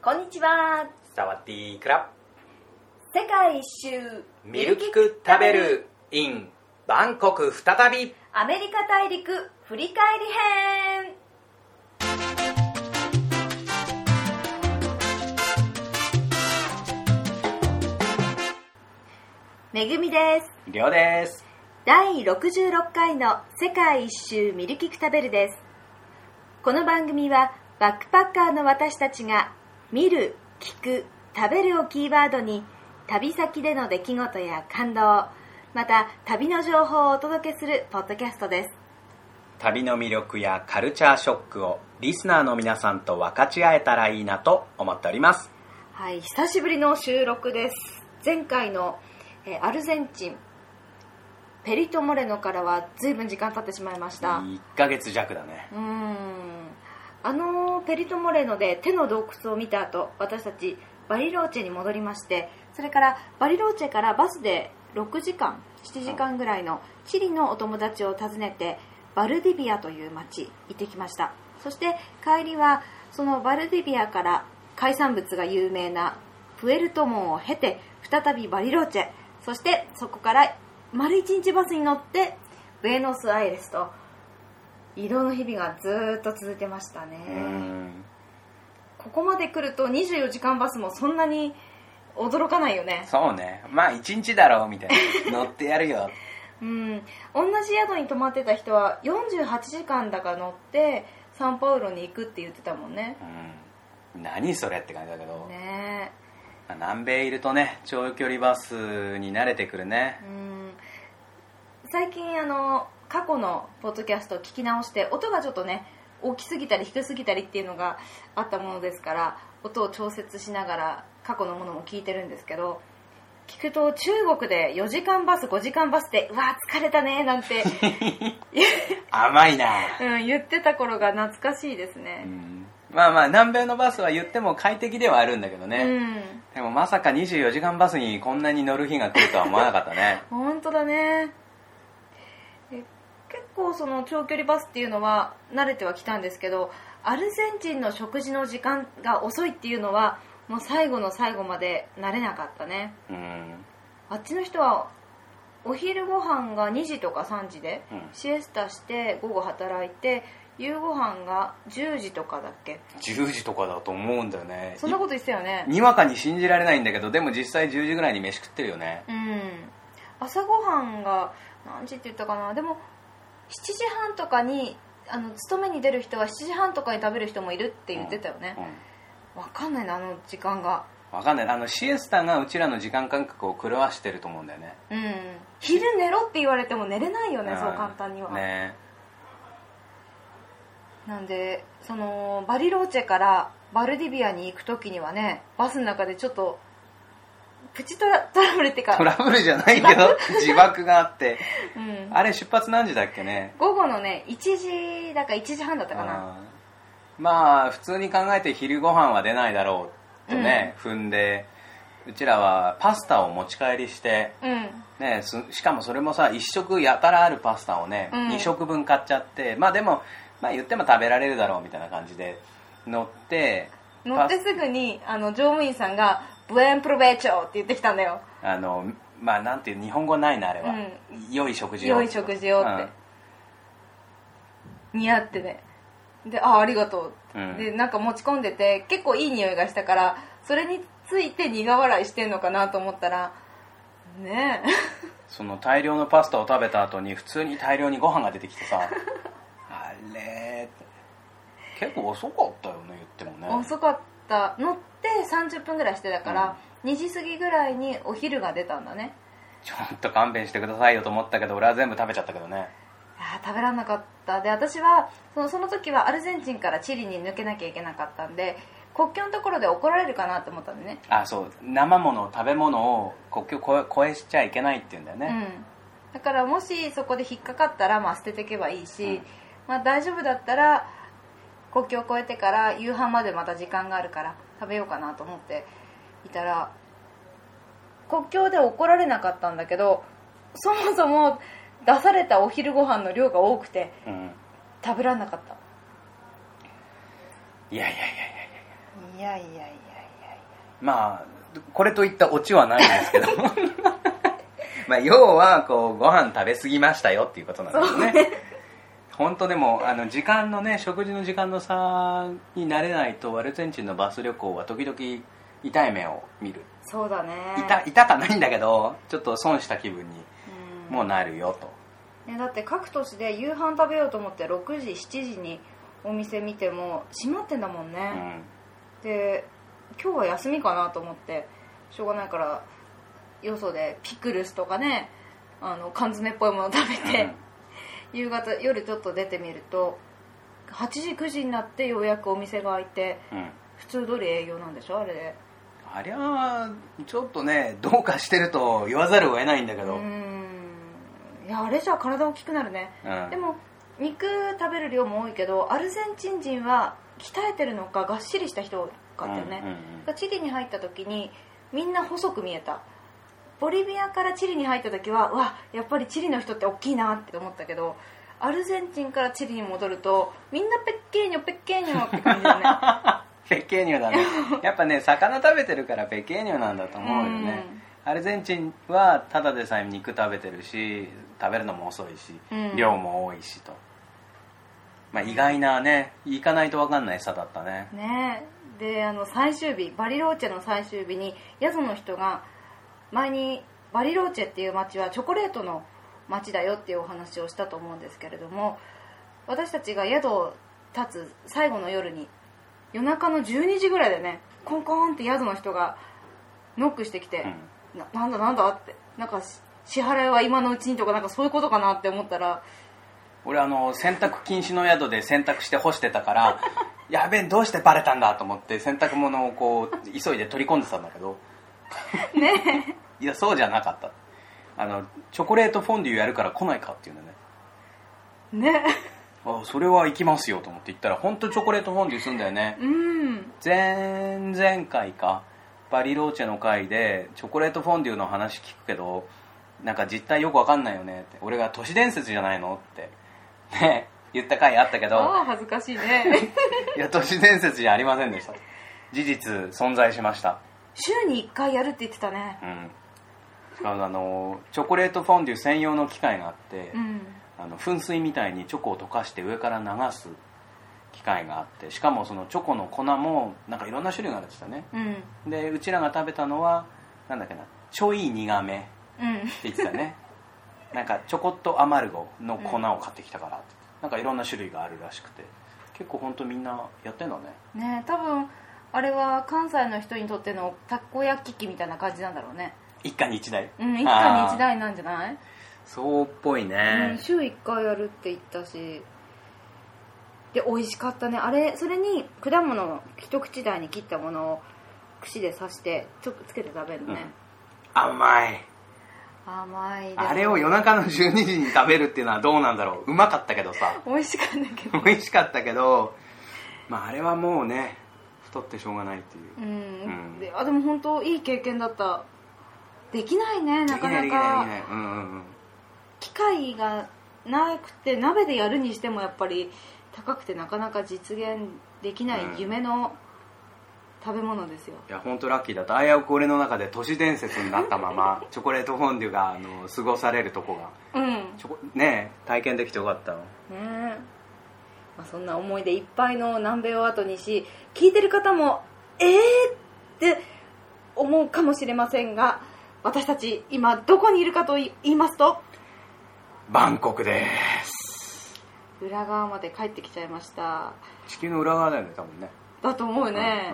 こんにちは。サワディークラブ。世界一周ミルキク食べる in バンコク再び。アメリカ大陸振り返り編。めぐみです。りょうです。第66回の世界一周ミルキク食べるです。この番組はバックパッカーの私たちが見る、聞く、食べるをキーワードに旅先での出来事や感動また旅の情報をお届けするポッドキャストです。旅の魅力やカルチャーショックをリスナーの皆さんと分かち合えたらいいなと思っております。はい久しぶりの収録です。前回の、えーアルゼンチンペリト・モレノからは随分時間経ってしまいました。1ヶ月弱だね。うーんあのペリト・モレノで手の洞窟を見た後私たちバリローチェに戻りましてそれからバリローチェからバスで6時間7時間ぐらいのチリのお友達を訪ねてバルディビアという町行ってきました。そして帰りはそのバルディビアから海産物が有名なプエルトモンを経て再びバリローチェ。そしてそこから丸1日バスに乗ってブエノスアイレスと移動の日々がずーっと続いてましたね。ここまで来ると24時間バスもそんなに驚かないよね。そうね。まあ1日だろうみたいな。乗ってやるよ。うん。同じ宿に泊まってた人は48時間だか乗ってサンパウロに行くって言ってたもんね。うん。何それって感じだけど、ね。まあ南米いるとね長距離バスに慣れてくるね。えうん。最近あの過去のポッドキャストを聞き直して音がちょっとね大きすぎたり低すぎたりっていうのがあったものですから音を調節しながら過去のものも聞いてるんですけど聞くと中国で4時間バス5時間バスでうわ疲れたねなんて、甘いな。うん、言ってた頃が懐かしいですね。うん。まあまあ南米のバスは言っても快適ではあるんだけどうね、ん。でもまさか24時間バスにこんなに乗る日が来るとは思わなかったね。本当だね。え結構その長距離バスっていうのは慣れてはきたんですけどアルゼンチンの食事の時間が遅いっていうのはもう最後の最後まで慣れなかったね。うん。あっちの人はお昼ご飯が2時とか3時で、うん。シエスタして午後働いて夕ご飯が10時とかだっけ？10時とかだと思うんだよね。そんなこと言ってたよね。いにわかに信じられないんだけどでも実際10時ぐらいに飯食ってるよね。うん。朝ごはんが何時って言ったかな？でも7時半とかにあの勤めに出る人は7時半とかに食べる人もいるって言ってたよね。うん、わかんないなあの時間が。わかんないあのシエスタがうちらの時間感覚を狂わしてると思うんだよね。うん。昼寝ろって言われても寝れないよね、ん。そう簡単には、ね。なんでそのバリローチェからバルディビアに行く時にはねバスの中でちょっとプチトラトラブルってか。トラブルじゃないけど 自爆があって。うん、あれ出発何時だっけね？午後のね1時だか1時半だったかな。まあ普通に考えて昼ご飯は出ないだろうとね、踏んでうちらはパスタを持ち帰りして、うん。ね、すしかもそれもさ1食やたらあるパスタをね、うん。2食分買っちゃってまあでも、まあ、言っても食べられるだろうみたいな感じで乗って乗ってすぐにあの乗務員さんが「ブエンプロベーチョ」って言ってきたんだよ。あのまあなんていう日本語ないなあれは、うん。良い食事を。良い食事をって、似合ってね。で「あありがとう」うん。でなんか持ち込んでて結構いい匂いがしたからそれについて苦笑いしてんのかなと思ったらねえ。その大量のパスタを食べた後に普通に大量にご飯が出てきてさあれ結構遅かったよね言ってもね。遅かった乗って30分ぐらいしてたから、2時過ぎぐらいにお昼が出たんだね。ちょっと勘弁してくださいよと思ったけど俺は全部食べちゃったけどね。い食べられなかった。で私はそのその時はアルゼンチンからチリに抜けなきゃいけなかったんで国境のところで怒られるかなって思ったんでね。あそう。生もの食べ物を国境越え越えしちゃいけないって言うんだよね、うん。だからもしそこで引っかかったらまあ捨てていけばいいし、うん。まあ、大丈夫だったら国境を越えてから夕飯までまた時間があるから食べようかなと思っていたら国境で怒られなかったんだけどそもそも出されたお昼ご飯の量が多くてうん。食べられなかった。いやいやいやいやいやいやいや。いやいやいまあこれといったオチはないんですけど まあ要はこうご飯食べ過ぎましたよっていうことなんですよね本当でもあの時間のね食事の時間の差に慣れないとアルゼンチンのバス旅行は時々痛い目を見る。そうだね。痛痛かないんだけどちょっと損した気分にうん。もうなるよと。ね、だって各都市で夕飯食べようと思って6時7時にお店見ても閉まってんだもんうね、ん。で今日は休みかなと思ってしょうがないからよそでピクルスとかねあの缶詰っぽいもの食べて、夕方夜ちょっと出てみると8時9時になってようやくお店が開いてうん、うん普通通り営業なんでしょあれで。ありゃちょっとねどうかしてると言わざるを得ないんだけど、うーん。いやあれじゃ大きくなるね。うん。でも肉食べる量も多いけどアルゼンチン人は鍛えてるのかがっしりした人かったよね、うんうんチリに入った時にみんな細く見えたボリビアからチリに入った時はうわやっぱりチリの人って大きいなって思ったけどアルゼンチンからチリに戻るとみんなペッケーニョペッケーニョって感じだね。ペケーニョだね。やっぱね魚食べてるからペケーニョなんだと思うよね。アルゼンチンはただでさえ肉食べてるし食べるのも遅いし、うん。量も多いしと、まあ、意外なね行かないと分かんない餌だったね。ね。であの最終日バリローチェの最終日に宿の人が前にバリローチェっていう町はチョコレートの町だよっていうお話をしたと思うんですけれども私たちが宿を立つ最後の夜に夜中の12時ぐらいでねコンコンって宿の人がノックしてきて、ななんだなんだってなんかし支払いは今のうちにとかなんかそういうことかなって思ったら俺あの洗濯禁止の宿で洗濯して干してたから やべえどうしてバレたんだと思って洗濯物をこう急いで取り込んでたんだけどね。いやそうじゃなかった。あのチョコレートフォンデュやるから来ないかっていうのね。ね。あそれは行きますよと思って行ったら本当チョコレートフォンデュするんだよね。うん。前々回かバリローチェの回でチョコレートフォンデュの話聞くけどなんか実態よくわかんないよねって。俺が都市伝説じゃないのって。ね言った回あったけど。ああ恥ずかしいね。いや都市伝説じゃありませんでした。事実存在しました週に1回やるって言ってたね。うん。しかもあのチョコレートフォンデュ専用の機械があって、うん。あの噴水みたいにチョコを溶かして上から流す機械があってしかもそのチョコの粉もなんかいろんな種類があるんですよね。うん。でうちらが食べたのはなんだっけなちょい苦めってうん言ってたね。なんかチョコットアマルゴの粉を買ってきたからって、なんかいろんな種類があるらしくて。結構本当みんなやってんだね。ね多分あれは関西の人にとってのたこ焼き器みたいな感じなんだろうね。一家に一台？うん一家に一台なんじゃない、そうっぽいうん、ね、週1回やるって言ったし。で美味しかったね。あれそれに果物を一口大に切ったものを串で刺してちょっとつけて食べるのね、甘い。甘いでもあれを夜中の12時に食べるっていうのはどうなんだろう。うまかったけどさ。美味しかったけど。美味しかったけど、まあ、あれはもうね太ってしょうがないっていう。うん、うん。であでも本当いい経験だった。できないねなかなか。機会がなくて鍋でやるにしてもやっぱり高くてなかなか実現できない夢の食べ物ですよ、いや本当ラッキーだった。危うく俺の中で都市伝説になったまま チョコレートフォンデュがあの過ごされるとこが。うん。ねチョコねえ体験できてよかったの。え、まあ、そんな思い出いっぱいの南米を後にし聞いてる方もえー？って思うかもしれませんが私たち今どこにいるかと言いますとバンコクです。裏側まで帰ってきちゃいました。地球の裏側だよね多分ね。だと思うね、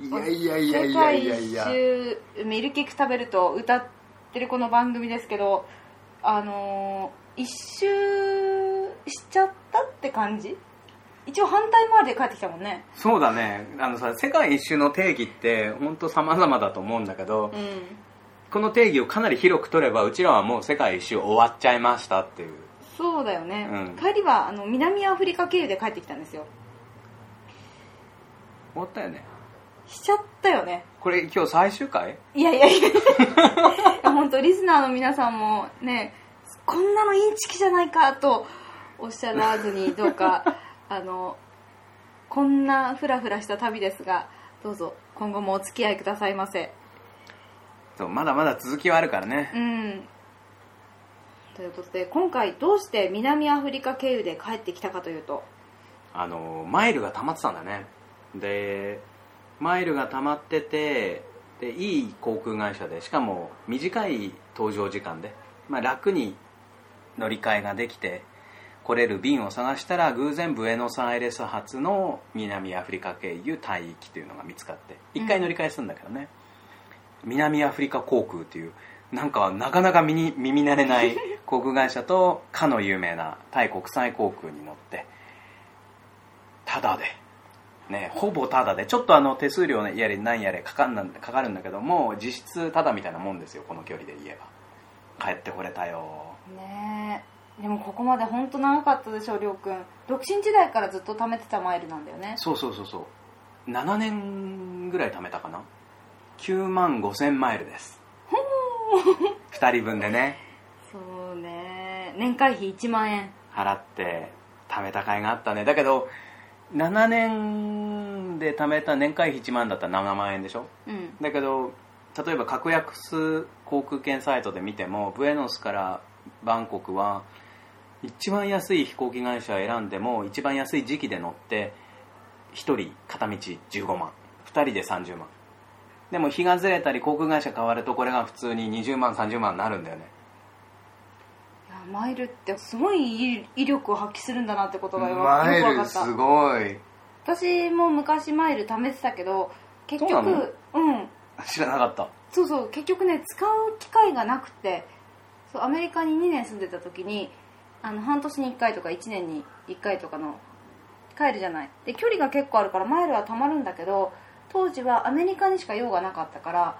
うんうん。いやいやいやいやいやいや。世界一周ミルキック食べると歌ってるこの番組ですけどあのー一周しちゃったって感じ？一応反対回りで帰ってきたもんね。そうだね。あのさ世界一周の定義って本当様々だと思うんだけど、うん。この定義をかなり広く取ればうちらはもう世界一周終わっちゃいましたっていう。そうだよね、うん。帰りはあの南アフリカ経由で帰ってきたんですよ。終わったよね。しちゃったよね。これ今日最終回？いやいやいや。本当リスナーの皆さんもねこんなのインチキじゃないかとおっしゃらずにどうか あのこんなフラフラした旅ですがどうぞ今後もお付き合いくださいませ。そうまだまだ続きはあるからね。うん。ということで今回どうして南アフリカ経由で帰ってきたかというと。あのマイルが溜まってたんだね。でマイルが溜まっててでいい航空会社でしかも短い搭乗時間で、まあ、楽に乗り換えができて来れる便を探したら偶然ブエノスアイレス発の南アフリカ経由帯域というのが見つかって一回乗り換えするんだけどね、南アフリカ航空っていうなんかなかなか耳耳慣れない 航空会社とかの有名なタイ国際航空に乗ってただで、ね、ほぼただでちょっとあの手数料やれ何やれかかんなかかるんだけども実質ただみたいなもんですよこの距離で言えば。帰ってこれたよ。ね。えでもここまで本当長かったでしょりょうくん。独身時代からずっと貯めてたマイルなんだよね。そうそうそうそう。7年ぐらい貯めたかな。9万5千マイルです。2人分でね。そうね。年会費1万円。払って貯めた甲斐があったね。だけど7年で貯めた年会費1万だったら7万円でしょ。うん。だけど例えば格安航空券サイトで見てもブエノスからバンコクは一番安い飛行機会社を選んでも一番安い時期で乗って1人片道15万。2人で30万。でも日がずれたり航空会社変わるとこれが普通に20万30万になるんだよね。いやマイルってすごい威威力を発揮するんだなってことがよよく分かったルすごい。私も昔マイル貯めてたけど結局うん。知らなかった。そうそう。結局ね使う機会がなくてそうアメリカに2年住んでた時にあの半年に1回とか1年に1回とかの帰るじゃない。で距離が結構あるからマイルはたまるんだけど当時はアメリカにしか用がなかったから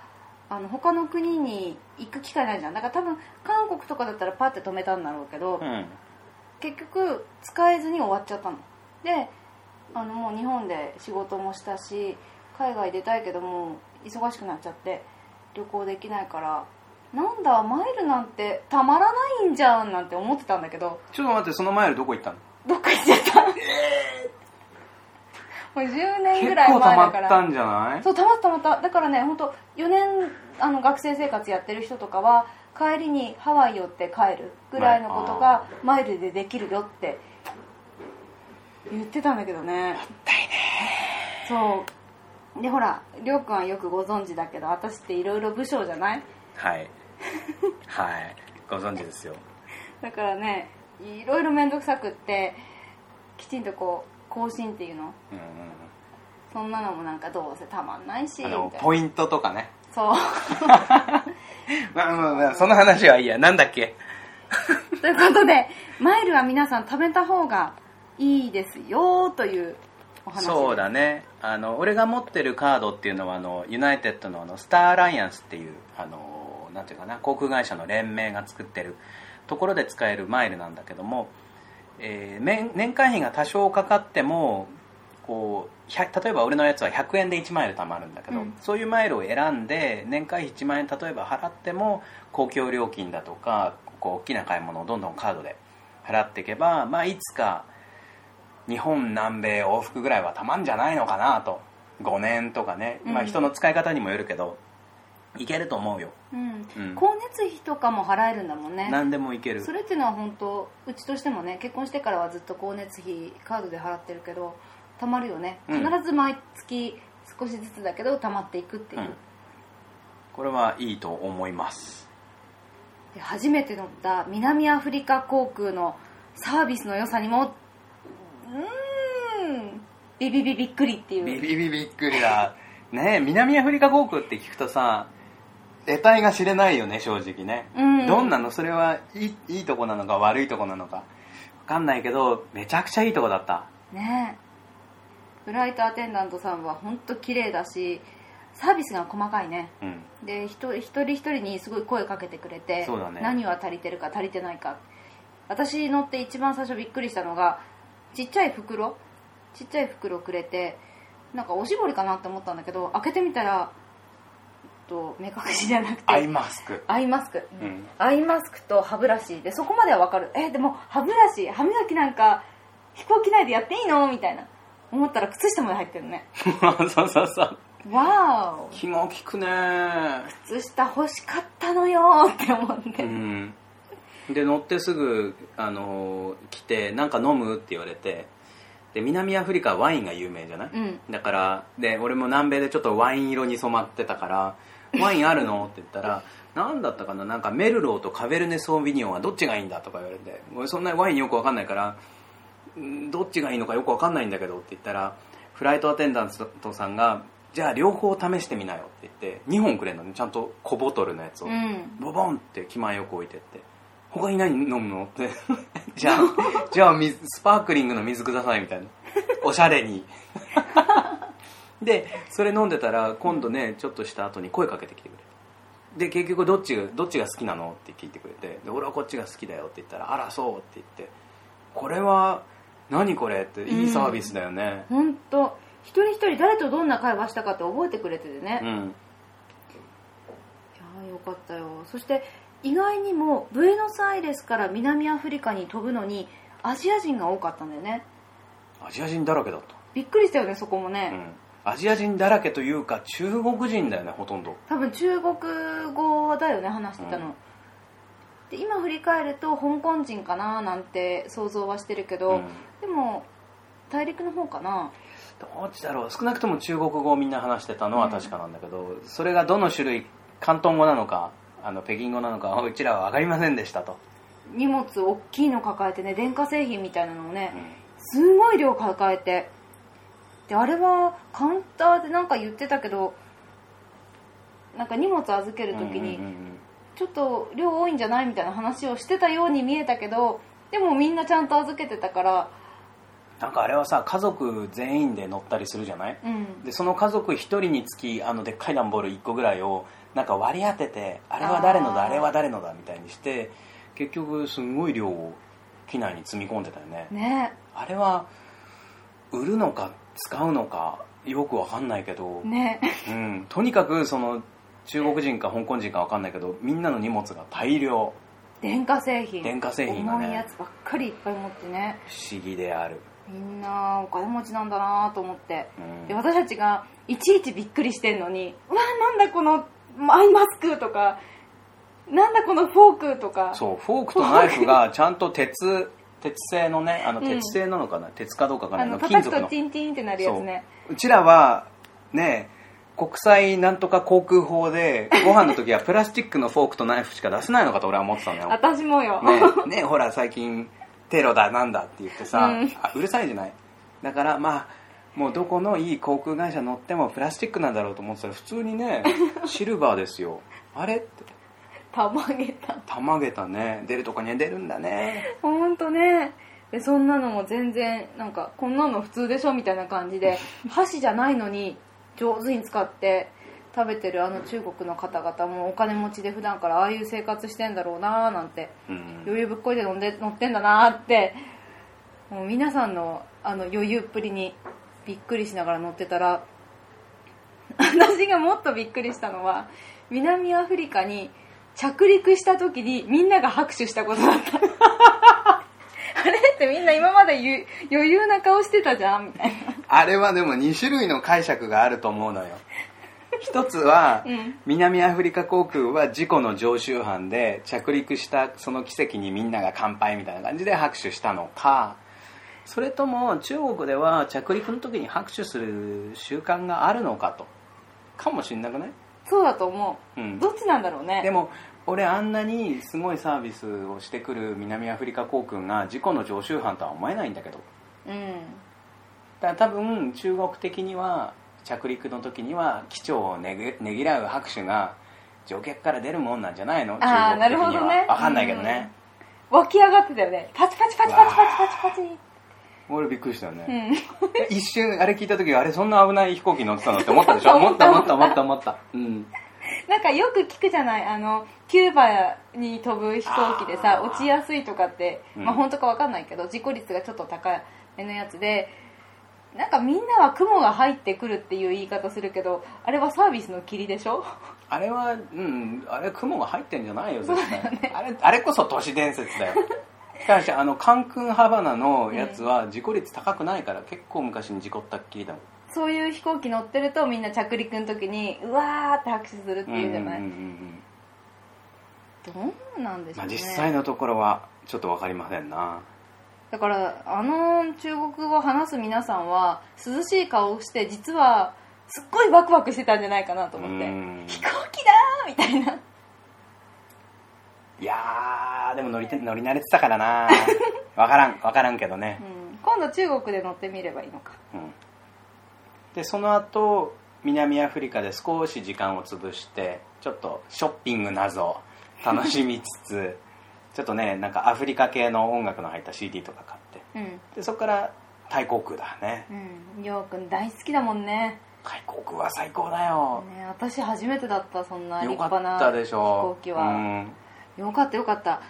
あの他の国に行く機会ないじゃん。だから多分韓国とかだったらパッて止めたんだろうけど、うん。結局使えずに終わっちゃったの。であのもう日本で仕事もしたし海外出たいけども忙しくなっちゃって旅行できないからなんだマイルなんてたまらないんじゃんなんて思ってたんだけど。ちょっと待ってそのマイルどこ行ったの？どっか行っちゃった、もう10年ぐらい前だから。ったんじゃない？そうたまったたまった。だからね本当4年あの学生生活やってる人とかは帰りにハワイ寄って帰るぐらいのことがマイルでできるよって言ってたんだけどね。そう。でほらりょうくんはよくご存知だけど私っていろいろ部署じゃない？はい はい。ご存知ですよ。だからねいろいろ面倒くさくってきちんとこう更新っていうの？うんうんそんなのもなんかどうせたまんないしあのポイントとかね。そう。まあまあまあその話はいいや。なんだっけ？ということでマイルは皆さん食べた方がいいですよというお話そうだね。あの俺が持ってるカードっていうのはあのユナイテッドのあのスターアライアンスっていうあのなんていうかな航空会社の連盟が作ってるところで使えるマイルなんだけども、えー年年会費が多少かかってもこう100例えば俺のやつは100円で1マイル貯まるんだけど、うん。そういうマイルを選んで年会費1万円例えば払っても公共料金だとかこう大きな買い物をどんどんカードで払っていけば、まあ、いつか日本南米往復ぐらいはたまんじゃないのかなと。5年とかね、まあ、うん。人の使い方にもよるけどいけると思うよ。うん。うん。光熱費とかも払えるんだもんね。何でもいける。それっていうのは本当うちとしてもね結婚してからはずっと光熱費カードで払ってるけどたまるよね。うん。必ず毎月少しずつだけどたまっていくっていう、うん。これはいいと思います。で初めて乗った南アフリカ航空のサービスの良さにもうーん。ビビビびっくりっていう。ビビビびっくりだ。ねえ南アフリカ航空って聞くとさ得体が知れないよね正直ね、うん。どんなの？それはいいいいとこなのか悪いとこなのか。分かんないけどめちゃくちゃいいとこだった。ねえ。フライトアテンダントさんは本当綺麗だしサービスが細かいね。うん。で一人一人一人にすごい声かけてくれてね。何は足りてるか足りてないか。私乗って一番最初びっくりしたのがちっちゃい袋？ちっちゃい袋くれてなんかおしぼりかなって思ったんだけど開けてみたらと目隠しじゃなくて。アイマスク。アイマスク、うん。アイマスクと歯ブラシ。でそこまではわかる。えでも歯ブラシ歯磨きなんか飛行機内でやっていいの？みたいな。思ったら靴下まで入ってるね。そうそうそう。わーお。気が利くね。靴下欲しかったのよーって思って、うん。で乗ってすぐあの来て「なんか飲む?」って言われて。で南アフリカはワインが有名じゃない、うん。だからで俺も南米でちょっとワイン色に染まってたから「ワインあるの?」って言ったら「何だったかななんかメルローとカベルネ・ソービニョンはどっちがいいんだ?」とか言われて俺そんなワインよく分かんないからんどっちがいいのかよく分かんないんだけどって言ったらフライトアテンダントさんが「じゃあ両方試してみなよ」って言って2本くれるのね。ちゃんと小ボトルのやつを、うん。ボボンって気前よく置いてって他に何飲むの？ってじゃあじゃあ水スパークリングの水くださいみたいな。おしゃれにでそれ飲んでたら今度ねちょっとした後に声かけてきてくれてで結局どっちがどっちが好きなのって聞いてくれてで俺はこっちが好きだよって言ったらあらそうって言って。これは何これっていいサービスだよね。ほんと。一人一人誰とどんな会話したかって覚えてくれててね、いやうんーよかったよ。そして意外にもブエノスアイレスから南アフリカに飛ぶのにアジア人が多かったんだよね。アジア人だらけだった。びっくりしたよねそこもね、うんアジア人だらけというか中国人だよねほとんど。多分中国語だよね話してたの、うん。で今振り返ると香港人かななんて想像はしてるけど、うん。でも大陸の方かな？どっちだろう少なくとも中国語をみんな話してたのは確かなんだけど、それがどの種類広東語なのかあの北京語なのかうちらは分かりませんでしたと、荷物大きいの抱えてね電化製品みたいなのをねうん。すごい量抱えてであれはカウンターでなんか言ってたけどなんか荷物預ける時にちょっと量多いんじゃないみたいな話をしてたように見えたけどでもみんなちゃんと預けてたからなんかあれはさ家族全員で乗ったりするじゃない？うん。でその家族1人につきあのでっかい段ボール1個ぐらいをなんか割り当ててあれは誰のだあれは誰のだみたいにして結局すんごい量を機内に積み込んでたよね。ね。あれは売るのか使うのかよくわかんないけど、ね。うん、とにかくその中国人か香港人かわかんないけどみんなの荷物が大量。電化製品。電化製品がね。重いやつばっかりいっぱい持ってね。不思議である、みんなお金持ちなんだなと思って。うん。で私たちがいちいちびっくりしてんのに「うわなんだこのアイマスク」とか「なんだこのフォーク」とか。そうフォークとナイフがちゃんと鉄鉄製のねあのうん。鉄製なのかな、鉄かどうかわかない。の金属の。ティンティンってなるやつね。う。ちらはね国際なんとか航空法で ご飯の時はプラスチックのフォークとナイフしか出せないのかと俺は思ってたのよ。私もよ、ね。ねほら最近テロだなんだって言ってさ、うん。あうるさいじゃない？だからまあもうどこのいい航空会社乗ってもプラスチックなんだろうと思ってたら普通にね シルバーですよ。あれ？ってたまげた。たまげたね。出るとこには出るんだね。ほんとね。でそんなのも全然なんかこんなの普通でしょみたいな感じで 箸じゃないのに上手に使って食べてるあの中国の方々もお金持ちで普段からああいう生活してんだろうなーなんてうん。余裕ぶっこいて飲んで乗ってんだなーってもう皆さんのあの余裕っぷりにびっくりしながら乗ってたら 私がもっとびっくりしたのは南アフリカに着陸した時にみんなが拍手したことだった。あれってみんな今までゆ余裕な顔してたじゃんみたいな。あれはでも2種類の解釈があると思うのよ。一つは、うん。南アフリカ航空は事故の常習犯で着陸したその奇跡にみんなが乾杯みたいな感じで拍手したのか。それとも中国では着陸の時に拍手する習慣があるのかと。かもしんなくない？そうだと思う、うん。どっちなんだろうね。でも俺あんなにすごいサービスをしてくる南アフリカ航空が事故の常習犯とは思えないんだけど。うん。だから多分中国的には着陸の時には機長をねぎねぎらう拍手が乗客から出るもんなんじゃないの？中あー国的には。なるほどね。分かんないけどね、湧き上がってたよね。パチパチパチパチパチパチパチ俺びっくりしたようね、ん一瞬あれ聞いた時あれそんな危ない飛行機乗ってたのって思ったでしょ？思った。思った思った思ったうん。なんかよく聞くじゃない？あのキューバに飛ぶ飛行機でさ落ちやすいとかって、うん。まあ本当かわかんないけど事故率がちょっと高めのやつでなんかみんなは雲が入ってくるっていう言い方するけどあれはサービスの霧でしょ？あれはうんあれ雲が入ってんじゃないよ絶対、あれあれこそ都市伝説だよただしあのカンクンハバナのやつは事故率高くないから結構昔に事故ったっきりだもん。そういう飛行機乗ってるとみんな着陸の時にうわーって拍手するっていうじゃない、うんうんうんうん。どうなんでしょまあ、うね実際のところはちょっと分かりませんな。だからあの中国語を話す皆さんは涼しい顔をして実はすっごいワクワクしてたんじゃないかなと思って。うん。飛行機だーみたいなーでも乗りて乗り慣れてたからな。分からん分からんけどね。うん。今度中国で乗ってみればいいのか。うん。でその後南アフリカで少し時間を潰してちょっとショッピングなど楽しみつつ ちょっとねなんかアフリカ系の音楽の入った CD とか買って。うん。でそこからタイ航空だね。うん。りょうくん大好きだもんね。タイ航空は最高だよ、ね私初めてだったそんな立よか派なったでし飛ょ行機は、うん。よかったよかった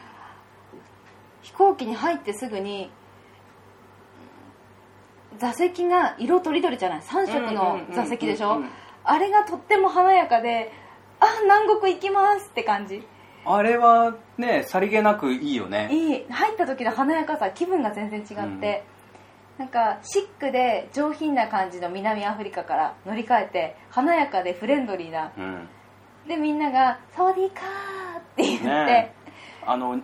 飛行機に入ってすぐに座席が色とりどりじゃない？3色の座席でしょうんうんうんうん。あれがとっても華やかであ南国行きますって感じ。あれはねさりげなくいいよね。いい。入った時の華やかさ気分が全然違って、なんかシックで上品な感じの南アフリカから乗り換えて華やかでフレンドリーな。うん。でみんなが「サワディーカー」って言って、ねあの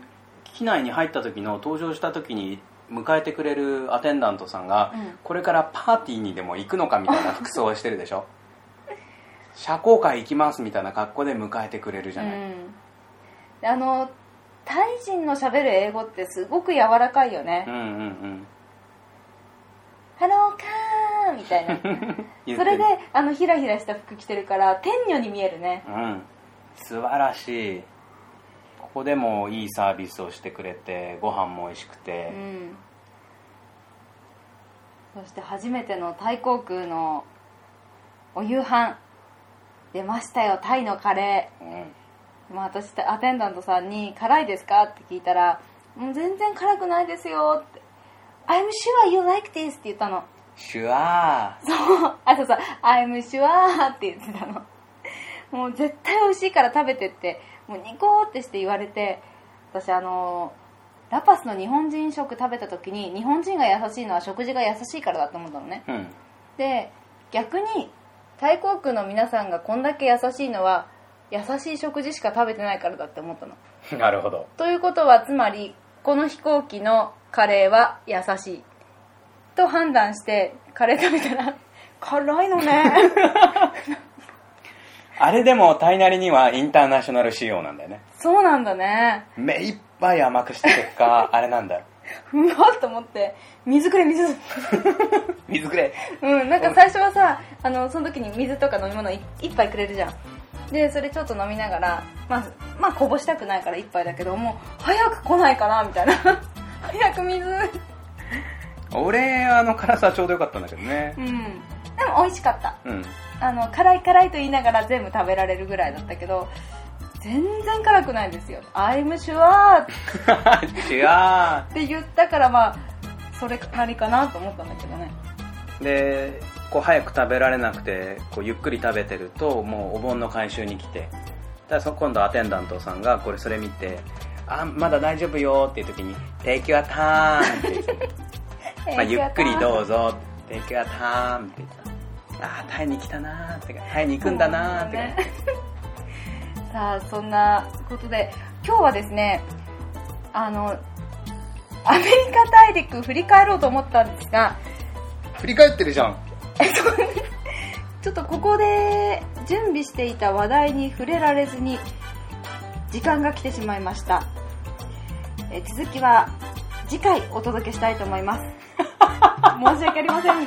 機内に入った時の登場した時に迎えてくれるアテンダントさんが、うん。これからパーティーにでも行くのかみたいな服装をしてるでしょ？社交界行きますみたいな格好で迎えてくれるじゃない、うん、であのタイ人のしゃべる英語ってすごく柔らかいよね。うん、うんうん。ハローカーみたいな。それであのヒラヒラした服着てるから天女に見えるね。うん。素晴らしいここでもいいサービスをしてくれてご飯も美味しくうて、んそして初めてのタイ航空のお夕飯出ましたよタイのカレうん。ー、まあ、私アテンダントさんに「辛いですか?」って聞いたら「もう全然辛くないですよ」って「I'm sure you like this」って言ったの。シュワそうあとさ「I'm sure」って言ってたの。もう絶対美味しいから食べてってもうニコーってして言われて私あのラパスの日本人食食べた時に日本人が優しいのは食事が優しいからだと思ったのね。ーうん。で逆にタイ航空の皆さんがこんだけ優しいのは優しい食事しか食べてないからだって思ったの。なるほど。ということはつまりこの飛行機のカレーは優しい。と判断してカレー食べたら辛いのね あれでもタイなりにはインターナショナル仕様なんだよね。そうなんだね。目いっぱい甘くした結果 あれなんだよ。ふわっと思って水くれ水。水くれ。うんなんか最初はさあのその時に水とか飲み物い一杯くれるじゃん。でそれちょっと飲みながらまあまあこぼしたくないから一杯だけどもう早く来ないかなみたいな。早く水。俺あの辛さちょうどよかったんだけどね。うんでも美味しかった。うん。あの辛い辛いと言いながら全部食べられるぐらいだったけど全然辛くないですよ「I'm sure」違うって言ったからまあそれなりかなと思ったんだけどね。でこう早く食べられなくてこうゆっくり食べてるともうお盆の回収に来て。だそ今度アテンダントさんがこれそれ見て「あまだ大丈夫よ」っていう時に「Take your time」って言って、まあ、ゆっくりどうぞ「Take your time」って言ったああタイに来たなーってかタイに行くんだなーって感じ さあそんなことで今日はですねあのアメリカ大陸振り返ろうと思ったんですが振り返ってるじゃん。ちょっとここで準備していた話題に触れられずに時間が来てしまいました。え続きは次回お届けしたいと思います。申し訳ありません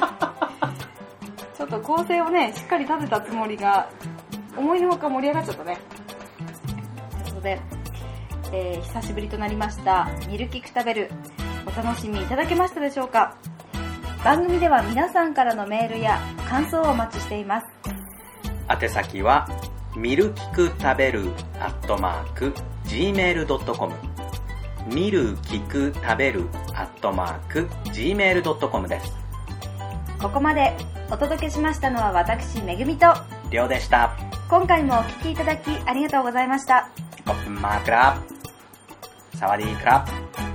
ちょっと構成をねしっかり立てたつもりが思いのほか盛り上がっちゃったね。ということで、えー久しぶりとなりましたミルキク食べる。お楽しみいただけましたでしょうか？番組では皆さんからのメールや感想をお待ちしています。宛先はミルキク食べるアットマーク gmail.com ミルキク食べるアットマーク gmail.com です。ここまでお届けしましたのは私めぐみとりょうでした。今回もお聴きいただきありがとうございました。コップンマークラサワディークラップ